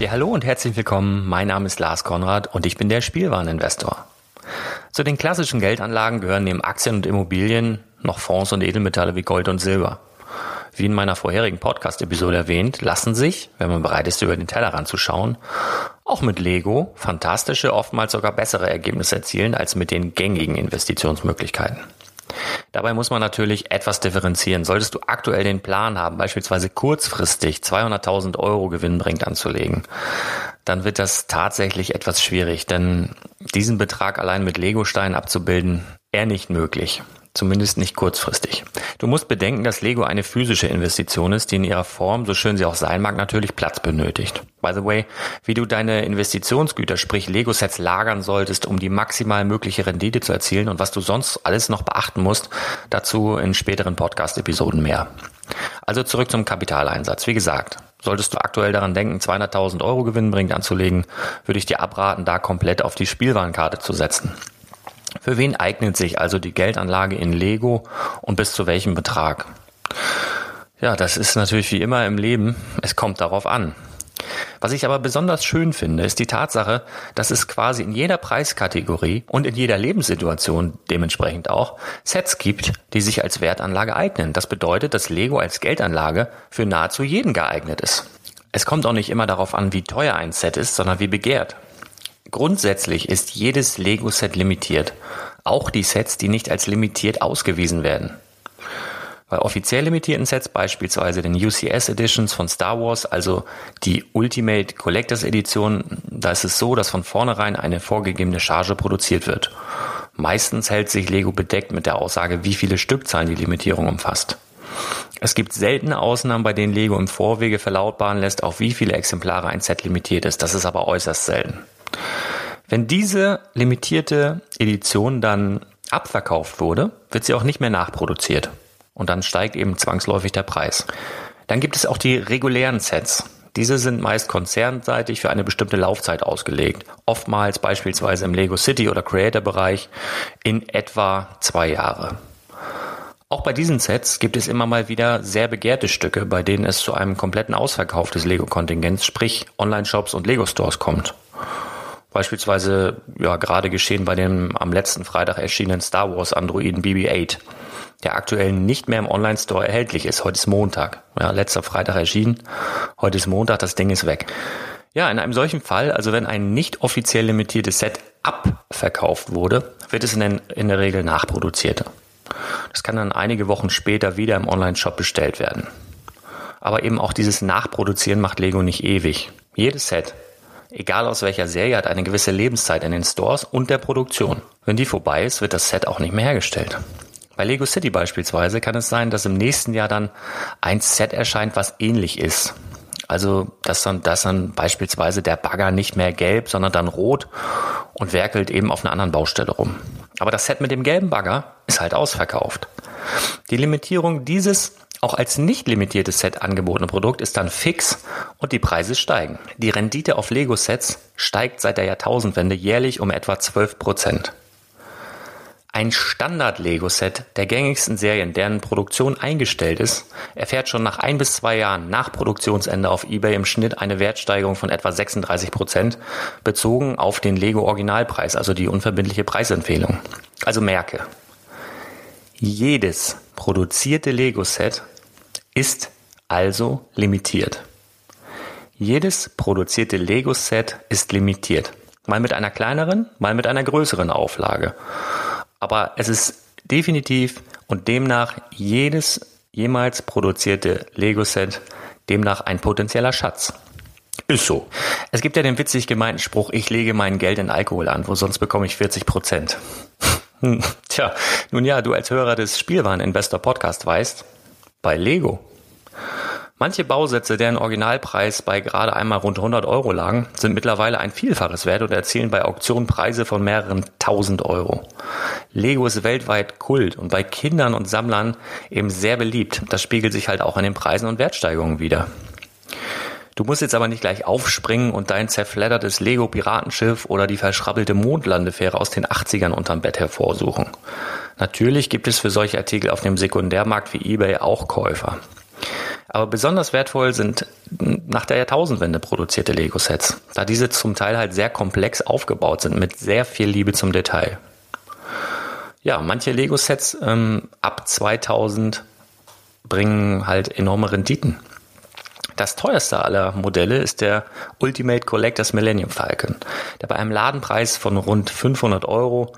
Ja, hallo und herzlich willkommen. Mein Name ist Lars Konrad und ich bin der Spielwareninvestor. Zu den klassischen Geldanlagen gehören neben Aktien und Immobilien noch Fonds und Edelmetalle wie Gold und Silber. Wie in meiner vorherigen Podcast-Episode erwähnt, lassen sich, wenn man bereit ist, über den Tellerrand zu schauen, auch mit Lego fantastische, oftmals sogar bessere Ergebnisse erzielen als mit den gängigen Investitionsmöglichkeiten. Dabei muss man natürlich etwas differenzieren. Solltest du aktuell den Plan haben, beispielsweise kurzfristig 200.000 Euro gewinnbringend anzulegen, dann wird das tatsächlich etwas schwierig, denn diesen Betrag allein mit Lego-Steinen abzubilden, eher nicht möglich. Zumindest nicht kurzfristig. Du musst bedenken, dass Lego eine physische Investition ist, die in ihrer Form, so schön sie auch sein mag, natürlich Platz benötigt. By the way, wie du deine Investitionsgüter, sprich Lego-Sets lagern solltest, um die maximal mögliche Rendite zu erzielen und was du sonst alles noch beachten musst, dazu in späteren Podcast-Episoden mehr. Also zurück zum Kapitaleinsatz. Wie gesagt, solltest du aktuell daran denken, 200.000 Euro gewinnbringend anzulegen, würde ich dir abraten, da komplett auf die Spielwarenkarte zu setzen. Für wen eignet sich also die Geldanlage in Lego und bis zu welchem Betrag? Ja, das ist natürlich wie immer im Leben. Es kommt darauf an. Was ich aber besonders schön finde, ist die Tatsache, dass es quasi in jeder Preiskategorie und in jeder Lebenssituation dementsprechend auch Sets gibt, die sich als Wertanlage eignen. Das bedeutet, dass Lego als Geldanlage für nahezu jeden geeignet ist. Es kommt auch nicht immer darauf an, wie teuer ein Set ist, sondern wie begehrt. Grundsätzlich ist jedes Lego-Set limitiert. Auch die Sets, die nicht als limitiert ausgewiesen werden. Bei offiziell limitierten Sets, beispielsweise den UCS Editions von Star Wars, also die Ultimate Collectors Edition, da ist es so, dass von vornherein eine vorgegebene Charge produziert wird. Meistens hält sich Lego bedeckt mit der Aussage, wie viele Stückzahlen die Limitierung umfasst. Es gibt seltene Ausnahmen, bei denen Lego im Vorwege verlautbaren lässt, auf wie viele Exemplare ein Set limitiert ist. Das ist aber äußerst selten. Wenn diese limitierte Edition dann abverkauft wurde, wird sie auch nicht mehr nachproduziert. Und dann steigt eben zwangsläufig der Preis. Dann gibt es auch die regulären Sets. Diese sind meist konzernseitig für eine bestimmte Laufzeit ausgelegt. Oftmals beispielsweise im Lego City oder Creator Bereich in etwa zwei Jahre. Auch bei diesen Sets gibt es immer mal wieder sehr begehrte Stücke, bei denen es zu einem kompletten Ausverkauf des Lego-Kontingents, sprich Online-Shops und Lego-Stores kommt. Beispielsweise ja gerade geschehen bei dem am letzten Freitag erschienenen Star Wars Androiden BB-8, der aktuell nicht mehr im Online-Store erhältlich ist. Heute ist Montag. Ja, letzter Freitag erschienen. Heute ist Montag, das Ding ist weg. Ja, in einem solchen Fall, also wenn ein nicht offiziell limitiertes Set abverkauft wurde, wird es in, den, in der Regel nachproduziert. Das kann dann einige Wochen später wieder im Online-Shop bestellt werden. Aber eben auch dieses Nachproduzieren macht Lego nicht ewig. Jedes Set egal aus welcher Serie, hat eine gewisse Lebenszeit in den Stores und der Produktion. Wenn die vorbei ist, wird das Set auch nicht mehr hergestellt. Bei Lego City beispielsweise kann es sein, dass im nächsten Jahr dann ein Set erscheint, was ähnlich ist. Also, dass dann, dass dann beispielsweise der Bagger nicht mehr gelb, sondern dann rot und werkelt eben auf einer anderen Baustelle rum. Aber das Set mit dem gelben Bagger ist halt ausverkauft. Die Limitierung dieses auch als nicht limitiertes Set angebotene Produkt ist dann fix und die Preise steigen. Die Rendite auf Lego-Sets steigt seit der Jahrtausendwende jährlich um etwa 12 Prozent. Ein Standard-Lego-Set der gängigsten Serien, deren Produktion eingestellt ist, erfährt schon nach ein bis zwei Jahren nach Produktionsende auf eBay im Schnitt eine Wertsteigerung von etwa 36 Prozent, bezogen auf den Lego-Originalpreis, also die unverbindliche Preisempfehlung. Also merke, jedes produzierte Lego-Set ist also limitiert. Jedes produzierte Lego-Set ist limitiert. Mal mit einer kleineren, mal mit einer größeren Auflage. Aber es ist definitiv und demnach jedes jemals produzierte Lego-Set demnach ein potenzieller Schatz. Ist so. Es gibt ja den witzig gemeinten Spruch, ich lege mein Geld in Alkohol an, wo sonst bekomme ich 40 Prozent. Tja, nun ja, du als Hörer des Spielwareninvestor Podcast weißt, bei Lego. Manche Bausätze, deren Originalpreis bei gerade einmal rund 100 Euro lagen, sind mittlerweile ein Vielfaches wert und erzielen bei Auktionen Preise von mehreren tausend Euro. Lego ist weltweit Kult und bei Kindern und Sammlern eben sehr beliebt. Das spiegelt sich halt auch an den Preisen und Wertsteigerungen wieder. Du musst jetzt aber nicht gleich aufspringen und dein zerfleddertes Lego-Piratenschiff oder die verschrabbelte Mondlandefähre aus den 80ern unterm Bett hervorsuchen. Natürlich gibt es für solche Artikel auf dem Sekundärmarkt wie eBay auch Käufer. Aber besonders wertvoll sind nach der Jahrtausendwende produzierte Lego-Sets, da diese zum Teil halt sehr komplex aufgebaut sind mit sehr viel Liebe zum Detail. Ja, manche Lego-Sets ähm, ab 2000 bringen halt enorme Renditen. Das teuerste aller Modelle ist der Ultimate Collectors Millennium Falcon, der bei einem Ladenpreis von rund 500 Euro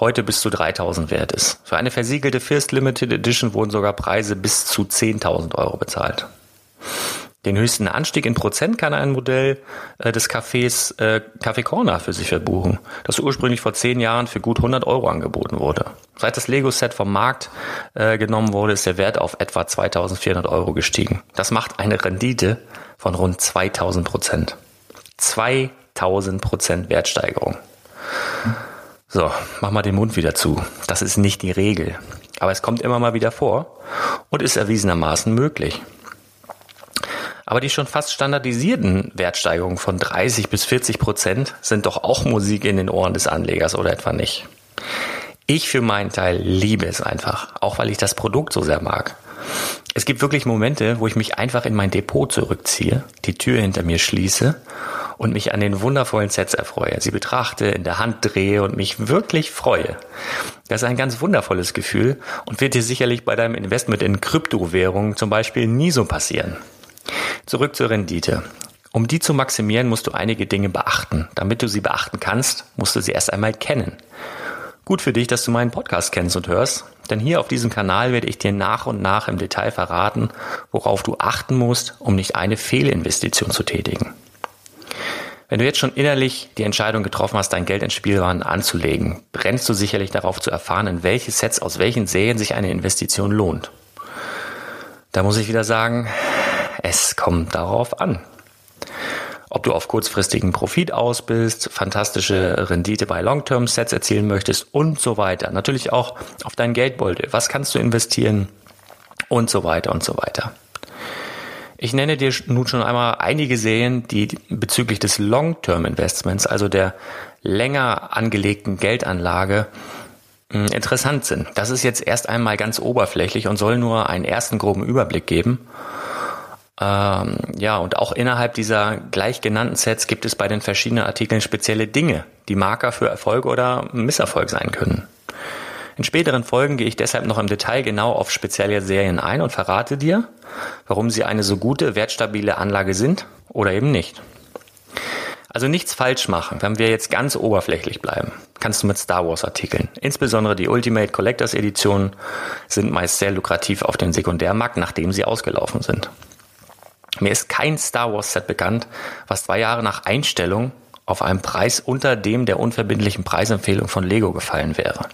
heute bis zu 3000 wert ist. Für eine versiegelte First Limited Edition wurden sogar Preise bis zu 10.000 Euro bezahlt. Den höchsten Anstieg in Prozent kann ein Modell äh, des Cafés äh, Café Corner für sich verbuchen, das ursprünglich vor zehn Jahren für gut 100 Euro angeboten wurde. Seit das Lego-Set vom Markt äh, genommen wurde, ist der Wert auf etwa 2400 Euro gestiegen. Das macht eine Rendite von rund 2000 Prozent. 2000 Prozent Wertsteigerung. So, mach mal den Mund wieder zu. Das ist nicht die Regel. Aber es kommt immer mal wieder vor und ist erwiesenermaßen möglich. Aber die schon fast standardisierten Wertsteigerungen von 30 bis 40 Prozent sind doch auch Musik in den Ohren des Anlegers oder etwa nicht. Ich für meinen Teil liebe es einfach, auch weil ich das Produkt so sehr mag. Es gibt wirklich Momente, wo ich mich einfach in mein Depot zurückziehe, die Tür hinter mir schließe und mich an den wundervollen Sets erfreue, sie betrachte, in der Hand drehe und mich wirklich freue. Das ist ein ganz wundervolles Gefühl und wird dir sicherlich bei deinem Investment in Kryptowährungen zum Beispiel nie so passieren. Zurück zur Rendite. Um die zu maximieren, musst du einige Dinge beachten. Damit du sie beachten kannst, musst du sie erst einmal kennen. Gut für dich, dass du meinen Podcast kennst und hörst, denn hier auf diesem Kanal werde ich dir nach und nach im Detail verraten, worauf du achten musst, um nicht eine Fehlinvestition zu tätigen. Wenn du jetzt schon innerlich die Entscheidung getroffen hast, dein Geld in Spielwaren anzulegen, brennst du sicherlich darauf zu erfahren, in welche Sets aus welchen Serien sich eine Investition lohnt. Da muss ich wieder sagen, es kommt darauf an. Ob du auf kurzfristigen Profit aus bist, fantastische Rendite bei Long-Term-Sets erzielen möchtest und so weiter. Natürlich auch auf dein Geldbeutel. Was kannst du investieren und so weiter und so weiter. Ich nenne dir nun schon einmal einige Serien, die bezüglich des Long-Term-Investments, also der länger angelegten Geldanlage, hm, interessant sind. Das ist jetzt erst einmal ganz oberflächlich und soll nur einen ersten groben Überblick geben. Ähm, ja, und auch innerhalb dieser gleich genannten Sets gibt es bei den verschiedenen Artikeln spezielle Dinge, die Marker für Erfolg oder Misserfolg sein können. In späteren Folgen gehe ich deshalb noch im Detail genau auf spezielle Serien ein und verrate dir, warum sie eine so gute, wertstabile Anlage sind oder eben nicht. Also nichts falsch machen, wenn wir jetzt ganz oberflächlich bleiben. Kannst du mit Star Wars Artikeln. Insbesondere die Ultimate Collectors Editionen sind meist sehr lukrativ auf dem Sekundärmarkt, nachdem sie ausgelaufen sind. Mir ist kein Star Wars Set bekannt, was zwei Jahre nach Einstellung auf einem Preis unter dem der unverbindlichen Preisempfehlung von Lego gefallen wäre.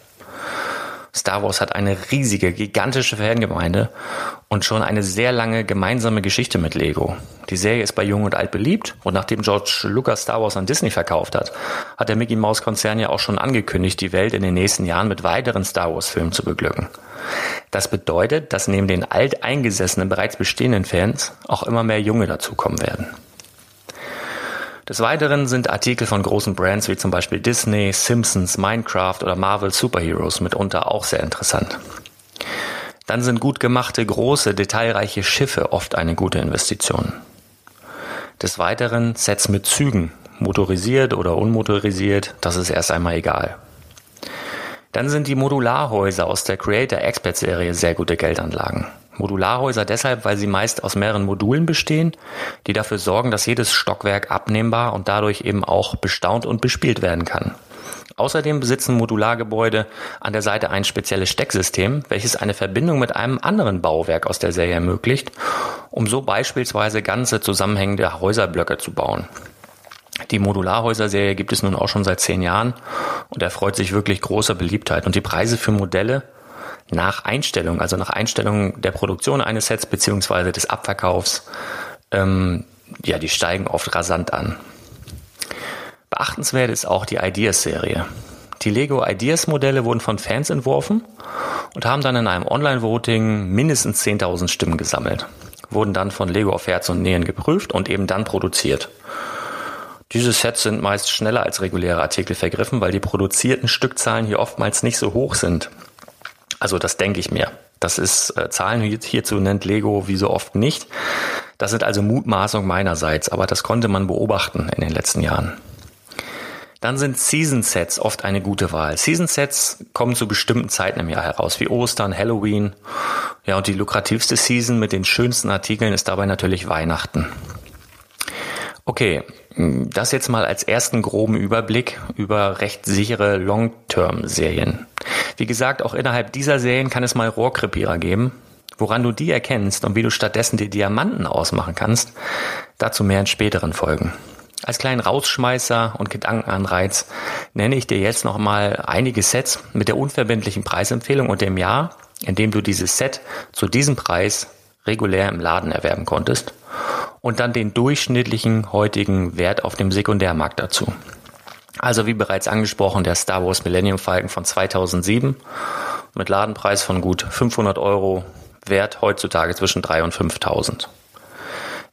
Star Wars hat eine riesige, gigantische Fangemeinde und schon eine sehr lange gemeinsame Geschichte mit Lego. Die Serie ist bei Jung und Alt beliebt und nachdem George Lucas Star Wars an Disney verkauft hat, hat der Mickey Mouse Konzern ja auch schon angekündigt, die Welt in den nächsten Jahren mit weiteren Star Wars Filmen zu beglücken. Das bedeutet, dass neben den alteingesessenen, bereits bestehenden Fans auch immer mehr Junge dazukommen werden. Des Weiteren sind Artikel von großen Brands wie zum Beispiel Disney, Simpsons, Minecraft oder Marvel Superheroes mitunter auch sehr interessant. Dann sind gut gemachte, große, detailreiche Schiffe oft eine gute Investition. Des Weiteren Sets mit Zügen, motorisiert oder unmotorisiert, das ist erst einmal egal. Dann sind die Modularhäuser aus der Creator Expert Serie sehr gute Geldanlagen. Modularhäuser deshalb, weil sie meist aus mehreren Modulen bestehen, die dafür sorgen, dass jedes Stockwerk abnehmbar und dadurch eben auch bestaunt und bespielt werden kann. Außerdem besitzen Modulargebäude an der Seite ein spezielles Stecksystem, welches eine Verbindung mit einem anderen Bauwerk aus der Serie ermöglicht, um so beispielsweise ganze zusammenhängende Häuserblöcke zu bauen. Die Modularhäuser-Serie gibt es nun auch schon seit zehn Jahren und erfreut sich wirklich großer Beliebtheit. Und die Preise für Modelle nach Einstellung, also nach Einstellung der Produktion eines Sets beziehungsweise des Abverkaufs, ähm, ja, die steigen oft rasant an. Beachtenswert ist auch die Ideas-Serie. Die Lego Ideas-Modelle wurden von Fans entworfen und haben dann in einem Online-Voting mindestens 10.000 Stimmen gesammelt, wurden dann von Lego auf Herz und Nähen geprüft und eben dann produziert. Diese Sets sind meist schneller als reguläre Artikel vergriffen, weil die produzierten Stückzahlen hier oftmals nicht so hoch sind. Also das denke ich mir. Das ist äh, Zahlen hierzu nennt Lego wie so oft nicht. Das sind also Mutmaßungen meinerseits, aber das konnte man beobachten in den letzten Jahren. Dann sind Season Sets oft eine gute Wahl. Season Sets kommen zu bestimmten Zeiten im Jahr heraus, wie Ostern, Halloween. Ja, und die lukrativste Season mit den schönsten Artikeln ist dabei natürlich Weihnachten. Okay, das jetzt mal als ersten groben Überblick über recht sichere Long-Term-Serien. Wie gesagt, auch innerhalb dieser Serien kann es mal Rohrkrepierer geben. Woran du die erkennst und wie du stattdessen die Diamanten ausmachen kannst, dazu mehr in späteren Folgen. Als kleinen Rausschmeißer und Gedankenanreiz nenne ich dir jetzt nochmal einige Sets mit der unverbindlichen Preisempfehlung und dem Jahr, in dem du dieses Set zu diesem Preis regulär im Laden erwerben konntest und dann den durchschnittlichen heutigen Wert auf dem Sekundärmarkt dazu. Also wie bereits angesprochen, der Star Wars Millennium Falcon von 2007 mit Ladenpreis von gut 500 Euro, Wert heutzutage zwischen 3 und 5.000.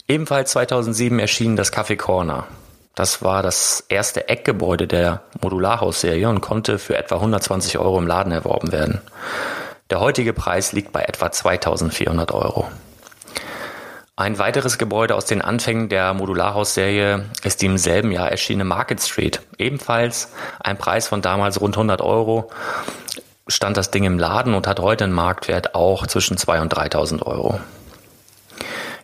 Ebenfalls 2007 erschien das Café Corner. Das war das erste Eckgebäude der Modularhausserie und konnte für etwa 120 Euro im Laden erworben werden. Der heutige Preis liegt bei etwa 2400 Euro. Ein weiteres Gebäude aus den Anfängen der Modularhausserie ist die im selben Jahr erschienene Market Street. Ebenfalls ein Preis von damals rund 100 Euro stand das Ding im Laden und hat heute einen Marktwert auch zwischen 2.000 und 3.000 Euro.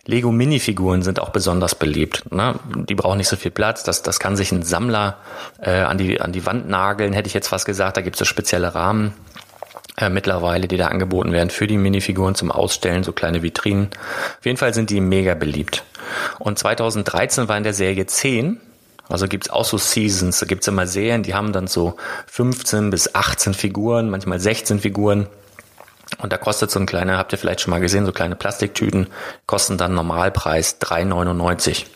Lego Minifiguren sind auch besonders beliebt. Ne? Die brauchen nicht so viel Platz. Das, das kann sich ein Sammler äh, an, die, an die Wand nageln, hätte ich jetzt fast gesagt. Da gibt es so spezielle Rahmen äh, mittlerweile, die da angeboten werden für die Minifiguren zum Ausstellen, so kleine Vitrinen. Auf jeden Fall sind die mega beliebt. Und 2013 war in der Serie 10 also gibt's auch so Seasons, da gibt's immer Serien, die haben dann so 15 bis 18 Figuren, manchmal 16 Figuren. Und da kostet so ein kleiner, habt ihr vielleicht schon mal gesehen, so kleine Plastiktüten, kosten dann Normalpreis 3,99.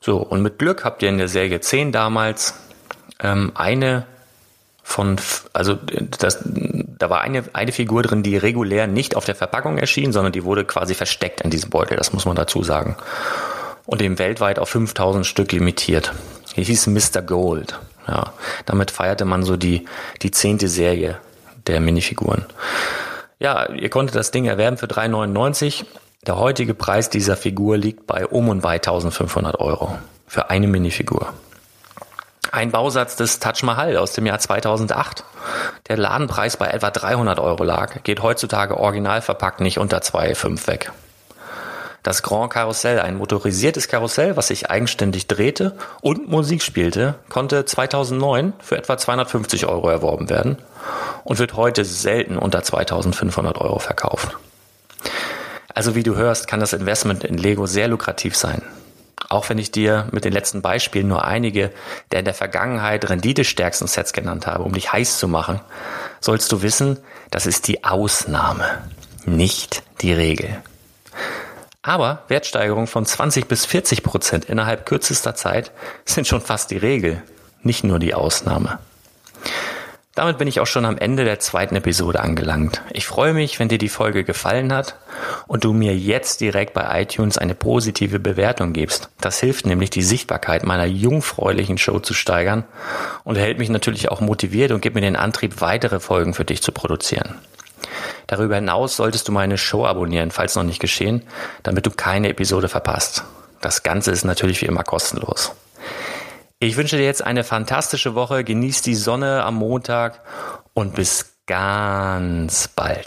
So, und mit Glück habt ihr in der Serie 10 damals ähm, eine von, also das, da war eine, eine Figur drin, die regulär nicht auf der Verpackung erschien, sondern die wurde quasi versteckt in diesem Beutel, das muss man dazu sagen. Und eben weltweit auf 5000 Stück limitiert. Die hieß Mr. Gold. Ja, damit feierte man so die, die zehnte Serie der Minifiguren. Ja, ihr konntet das Ding erwerben für 3,99. Der heutige Preis dieser Figur liegt bei um und bei 1500 Euro für eine Minifigur. Ein Bausatz des Taj Mahal aus dem Jahr 2008. Der Ladenpreis bei etwa 300 Euro lag, geht heutzutage original verpackt nicht unter 2,5 weg. Das Grand Karussell, ein motorisiertes Karussell, was sich eigenständig drehte und Musik spielte, konnte 2009 für etwa 250 Euro erworben werden und wird heute selten unter 2500 Euro verkauft. Also wie du hörst, kann das Investment in Lego sehr lukrativ sein. Auch wenn ich dir mit den letzten Beispielen nur einige der in der Vergangenheit renditestärksten Sets genannt habe, um dich heiß zu machen, sollst du wissen, das ist die Ausnahme, nicht die Regel. Aber Wertsteigerungen von 20 bis 40 Prozent innerhalb kürzester Zeit sind schon fast die Regel, nicht nur die Ausnahme. Damit bin ich auch schon am Ende der zweiten Episode angelangt. Ich freue mich, wenn dir die Folge gefallen hat und du mir jetzt direkt bei iTunes eine positive Bewertung gibst. Das hilft nämlich, die Sichtbarkeit meiner jungfräulichen Show zu steigern und hält mich natürlich auch motiviert und gibt mir den Antrieb, weitere Folgen für dich zu produzieren. Darüber hinaus solltest du meine Show abonnieren, falls noch nicht geschehen, damit du keine Episode verpasst. Das Ganze ist natürlich wie immer kostenlos. Ich wünsche dir jetzt eine fantastische Woche, genieß die Sonne am Montag und bis ganz bald.